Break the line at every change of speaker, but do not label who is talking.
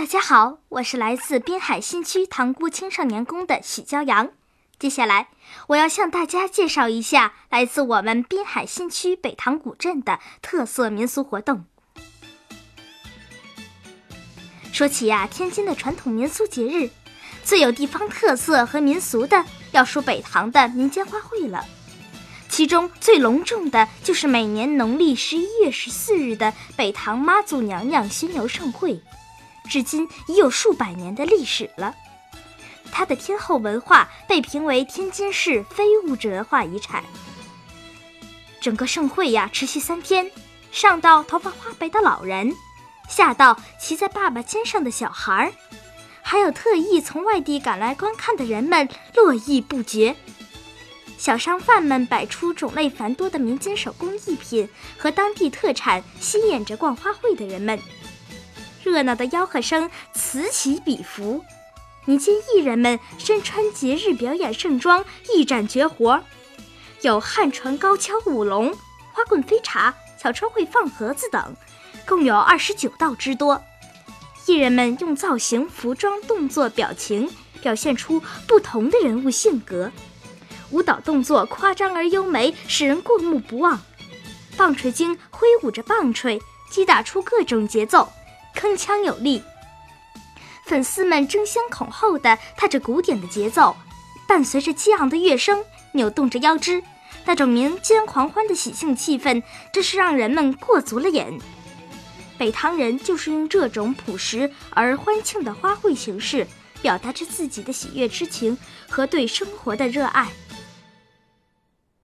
大家好，我是来自滨海新区塘沽青少年宫的许骄阳。接下来，我要向大家介绍一下来自我们滨海新区北塘古镇的特色民俗活动。说起呀，天津的传统民俗节日，最有地方特色和民俗的，要数北塘的民间花卉了。其中最隆重的就是每年农历十一月十四日的北塘妈祖娘娘巡游盛会。至今已有数百年的历史了。它的天后文化被评为天津市非物质文化遗产。整个盛会呀，持续三天，上到头发花白的老人，下到骑在爸爸肩上的小孩儿，还有特意从外地赶来观看的人们络绎不绝。小商贩们摆出种类繁多的民间手工艺品和当地特产，吸引着逛花卉的人们。热闹的吆喝声此起彼伏，民间艺人们身穿节日表演盛装，一展绝活，有汉传高跷舞龙、花棍飞茶、小车会放盒子等，共有二十九道之多。艺人们用造型、服装、动作、表情表现出不同的人物性格，舞蹈动作夸张而优美，使人过目不忘。棒槌精挥舞着棒槌，击打出各种节奏。铿锵有力，粉丝们争先恐后的踏着鼓点的节奏，伴随着激昂的乐声，扭动着腰肢，那种民间狂欢的喜庆气氛，真是让人们过足了瘾。北塘人就是用这种朴实而欢庆的花卉形式，表达着自己的喜悦之情和对生活的热爱。